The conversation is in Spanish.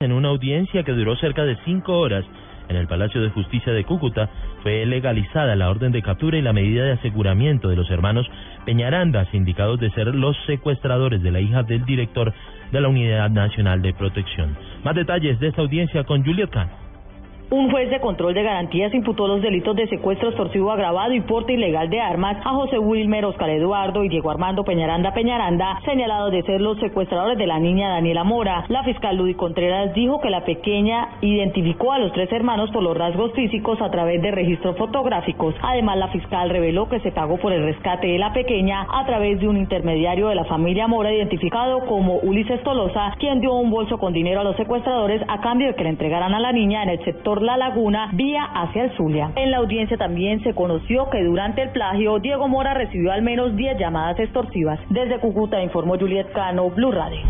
En una audiencia que duró cerca de cinco horas en el Palacio de Justicia de Cúcuta, fue legalizada la orden de captura y la medida de aseguramiento de los hermanos Peñaranda, indicados de ser los secuestradores de la hija del director de la Unidad Nacional de Protección. Más detalles de esta audiencia con Juliet Cano. Un juez de control de garantías imputó los delitos de secuestro extorsivo agravado y porte ilegal de armas a José Wilmer, Oscar Eduardo y Diego Armando Peñaranda Peñaranda, señalados de ser los secuestradores de la niña Daniela Mora. La fiscal Ludy Contreras dijo que la pequeña identificó a los tres hermanos por los rasgos físicos a través de registros fotográficos. Además, la fiscal reveló que se pagó por el rescate de la pequeña a través de un intermediario de la familia Mora identificado como Ulises Tolosa, quien dio un bolso con dinero a los secuestradores a cambio de que le entregaran a la niña en el sector la Laguna vía hacia el Zulia. En la audiencia también se conoció que durante el plagio Diego Mora recibió al menos 10 llamadas extorsivas. Desde Cúcuta informó Juliet Cano, Blue Radio.